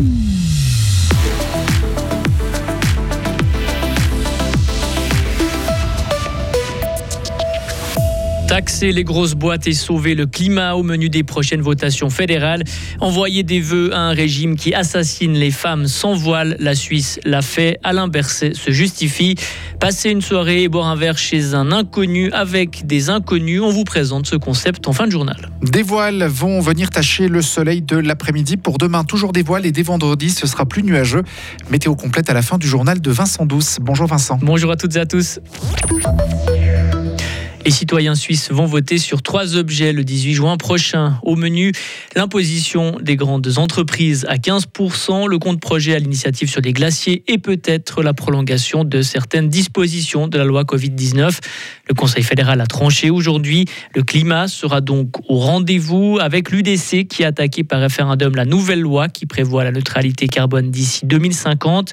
Mm-hmm. Taxer les grosses boîtes et sauver le climat au menu des prochaines votations fédérales. Envoyer des vœux à un régime qui assassine les femmes sans voile. La Suisse l'a fait. Alain Berset se justifie. Passer une soirée et boire un verre chez un inconnu avec des inconnus. On vous présente ce concept en fin de journal. Des voiles vont venir tacher le soleil de l'après-midi. Pour demain, toujours des voiles et dès vendredi, ce sera plus nuageux. Météo complète à la fin du journal de Vincent Douce. Bonjour Vincent. Bonjour à toutes et à tous. Les citoyens suisses vont voter sur trois objets le 18 juin prochain. Au menu, l'imposition des grandes entreprises à 15%, le compte projet à l'initiative sur les glaciers et peut-être la prolongation de certaines dispositions de la loi Covid-19. Le Conseil fédéral a tranché aujourd'hui. Le climat sera donc au rendez-vous avec l'UDC qui a attaqué par référendum la nouvelle loi qui prévoit la neutralité carbone d'ici 2050.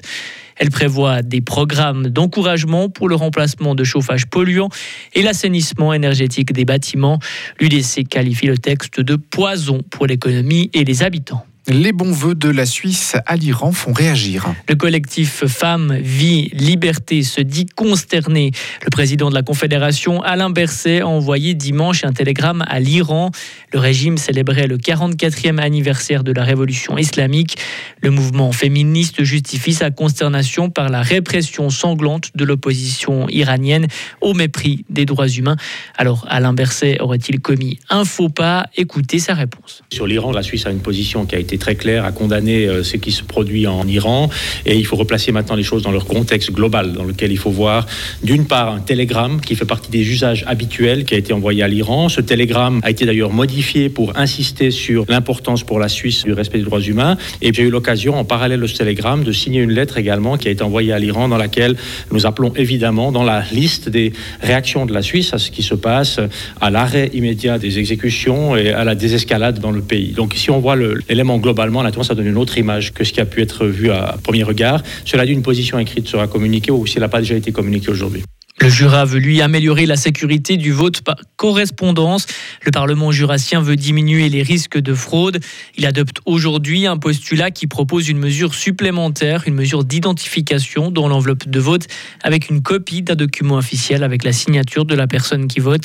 Elle prévoit des programmes d'encouragement pour le remplacement de chauffage polluant et l'assainissement énergétique des bâtiments. L'UDC qualifie le texte de poison pour l'économie et les habitants. Les bons voeux de la Suisse à l'Iran font réagir. Le collectif Femmes, Vie, Liberté se dit consterné. Le président de la Confédération, Alain Berset, a envoyé dimanche un télégramme à l'Iran. Le régime célébrait le 44e anniversaire de la révolution islamique. Le mouvement féministe justifie sa consternation par la répression sanglante de l'opposition iranienne au mépris des droits humains. Alors, Alain Berset aurait-il commis un faux pas? Écoutez sa réponse. Sur l'Iran, la Suisse a une position qui a été très clair à condamner euh, ce qui se produit en Iran. Et il faut replacer maintenant les choses dans leur contexte global, dans lequel il faut voir, d'une part, un télégramme qui fait partie des usages habituels qui a été envoyé à l'Iran. Ce télégramme a été d'ailleurs modifié pour insister sur l'importance pour la Suisse du respect des droits humains. Et j'ai eu l'occasion, en parallèle de ce télégramme, de signer une lettre également qui a été envoyée à l'Iran, dans laquelle nous appelons évidemment, dans la liste des réactions de la Suisse à ce qui se passe, à l'arrêt immédiat des exécutions et à la désescalade dans le pays. Donc si on voit l'élément global, globalement, la ça donne une autre image que ce qui a pu être vu à premier regard. Cela dit, une position écrite sera communiquée ou si elle n'a pas déjà été communiquée aujourd'hui. Le Jura veut lui améliorer la sécurité du vote par correspondance. Le Parlement jurassien veut diminuer les risques de fraude. Il adopte aujourd'hui un postulat qui propose une mesure supplémentaire, une mesure d'identification dans l'enveloppe de vote avec une copie d'un document officiel avec la signature de la personne qui vote.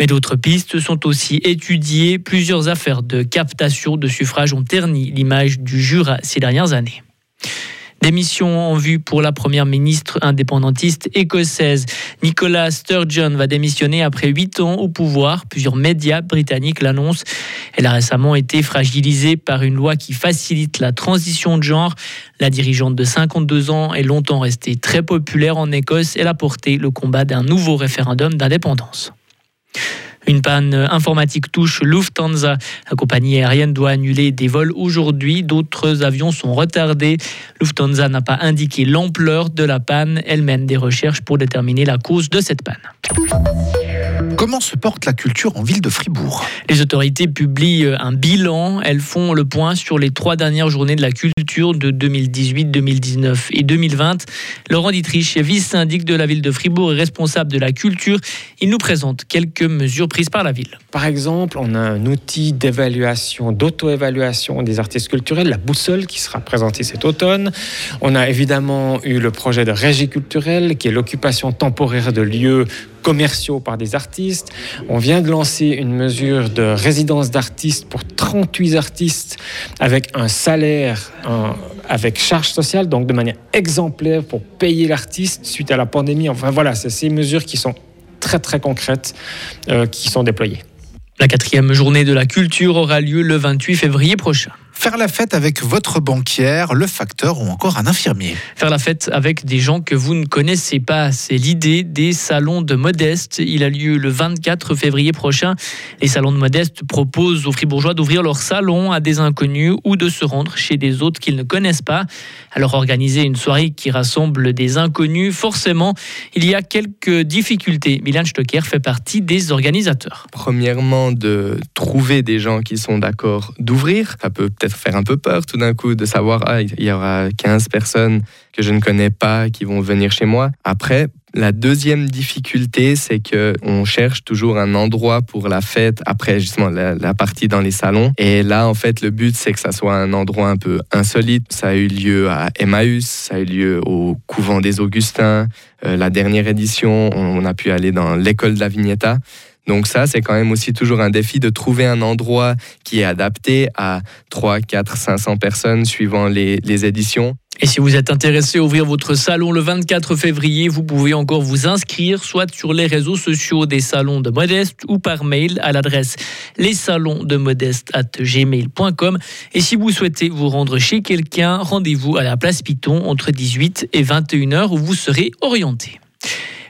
Mais d'autres pistes sont aussi étudiées. Plusieurs affaires de captation de suffrage ont terni l'image du Jura ces dernières années. Démission en vue pour la première ministre indépendantiste écossaise. Nicola Sturgeon va démissionner après huit ans au pouvoir. Plusieurs médias britanniques l'annoncent. Elle a récemment été fragilisée par une loi qui facilite la transition de genre. La dirigeante de 52 ans est longtemps restée très populaire en Écosse. Elle a porté le combat d'un nouveau référendum d'indépendance. Une panne informatique touche Lufthansa. La compagnie aérienne doit annuler des vols aujourd'hui. D'autres avions sont retardés. Lufthansa n'a pas indiqué l'ampleur de la panne. Elle mène des recherches pour déterminer la cause de cette panne. Comment se porte la culture en ville de Fribourg Les autorités publient un bilan. Elles font le point sur les trois dernières journées de la culture de 2018, 2019 et 2020. Laurent Dietrich, vice-syndic de la ville de Fribourg et responsable de la culture, il nous présente quelques mesures prises par la ville. Par exemple, on a un outil d'évaluation, d'auto-évaluation des artistes culturels, la boussole qui sera présentée cet automne. On a évidemment eu le projet de régie culturelle qui est l'occupation temporaire de lieux commerciaux par des artistes. On vient de lancer une mesure de résidence d'artistes pour 38 artistes avec un salaire avec charge sociale, donc de manière exemplaire pour payer l'artiste suite à la pandémie. Enfin voilà, c'est ces mesures qui sont très très concrètes euh, qui sont déployées. La quatrième journée de la culture aura lieu le 28 février prochain. Faire la fête avec votre banquière, le facteur ou encore un infirmier. Faire la fête avec des gens que vous ne connaissez pas, c'est l'idée des salons de Modeste. Il a lieu le 24 février prochain. Les salons de Modeste proposent aux Fribourgeois d'ouvrir leur salon à des inconnus ou de se rendre chez des autres qu'ils ne connaissent pas. Alors organiser une soirée qui rassemble des inconnus, forcément, il y a quelques difficultés. Milan Stocker fait partie des organisateurs. Premièrement, de trouver des gens qui sont d'accord d'ouvrir. Ça peut peut-être faire un peu peur tout d'un coup de savoir ah, il y aura 15 personnes que je ne connais pas qui vont venir chez moi. Après, La deuxième difficulté, c'est que on cherche toujours un endroit pour la fête après justement la, partie dans les salons. Et là, en fait, le but, c'est que ça soit un endroit un peu insolite. Ça a eu lieu à Emmaüs, ça a eu lieu au couvent des Augustins. Euh, la dernière édition, on, a pu aller dans l'école de la Vignetta. Donc ça, c'est quand même aussi toujours un défi de trouver un endroit qui est adapté à 3, 4, 500 personnes suivant les, éditions. Et si vous êtes intéressé à ouvrir votre salon le 24 février, vous pouvez encore vous inscrire soit sur les réseaux sociaux des salons de Modeste ou par mail à l'adresse lessalonsdemodeste@gmail.com. Et si vous souhaitez vous rendre chez quelqu'un, rendez-vous à la place Piton entre 18 et 21 h où vous serez orienté.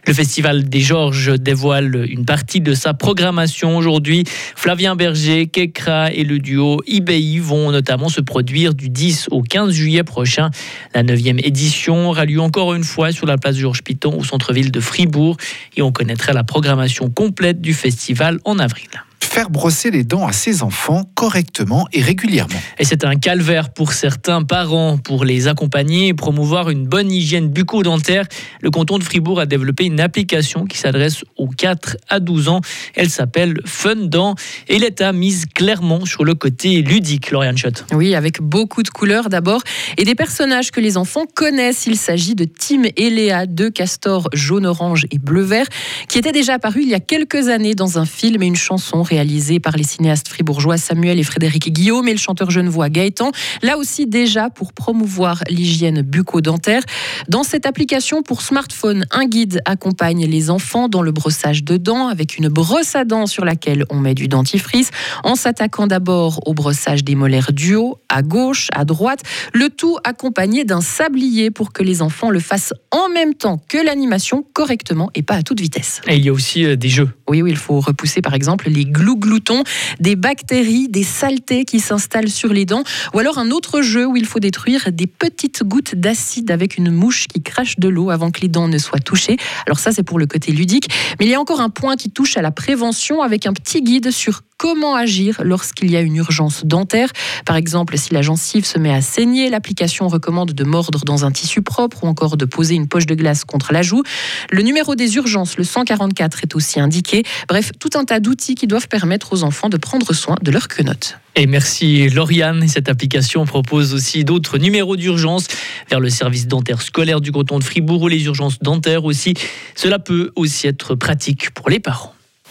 Le Festival des Georges dévoile une partie de sa programmation aujourd'hui. Flavien Berger, Kekra et le duo IBI vont notamment se produire du 10 au 15 juillet prochain. La 9e édition aura lieu encore une fois sur la place Georges Piton au centre-ville de Fribourg et on connaîtra la programmation complète du festival en avril faire brosser les dents à ses enfants correctement et régulièrement. Et c'est un calvaire pour certains parents pour les accompagner et promouvoir une bonne hygiène bucco-dentaire. Le canton de Fribourg a développé une application qui s'adresse aux 4 à 12 ans. Elle s'appelle Fun Dent et l'État mise clairement sur le côté ludique, Lauriane Schott. Oui, avec beaucoup de couleurs d'abord et des personnages que les enfants connaissent. Il s'agit de Tim et Léa, deux castors jaune-orange et bleu-vert, qui étaient déjà apparus il y a quelques années dans un film et une chanson réalisée réalisé par les cinéastes fribourgeois Samuel et Frédéric Guillaume et le chanteur genevois Gaëtan. Là aussi déjà pour promouvoir l'hygiène bucco-dentaire. Dans cette application pour smartphone, un guide accompagne les enfants dans le brossage de dents avec une brosse à dents sur laquelle on met du dentifrice en s'attaquant d'abord au brossage des molaires du haut, à gauche, à droite, le tout accompagné d'un sablier pour que les enfants le fassent en même temps que l'animation correctement et pas à toute vitesse. Et il y a aussi euh, des jeux. Oui, oui, il faut repousser par exemple les glous gloutons, des bactéries, des saletés qui s'installent sur les dents, ou alors un autre jeu où il faut détruire des petites gouttes d'acide avec une mouche qui crache de l'eau avant que les dents ne soient touchées. Alors ça, c'est pour le côté ludique, mais il y a encore un point qui touche à la prévention avec un petit guide sur comment agir lorsqu'il y a une urgence dentaire. Par exemple, si la gencive se met à saigner, l'application recommande de mordre dans un tissu propre ou encore de poser une poche de glace contre la joue. Le numéro des urgences, le 144, est aussi indiqué. Bref, tout un tas d'outils qui doivent permettre aux enfants de prendre soin de leurs quenottes. Et merci Lauriane. Cette application propose aussi d'autres numéros d'urgence vers le service dentaire scolaire du canton de Fribourg ou les urgences dentaires aussi. Cela peut aussi être pratique pour les parents.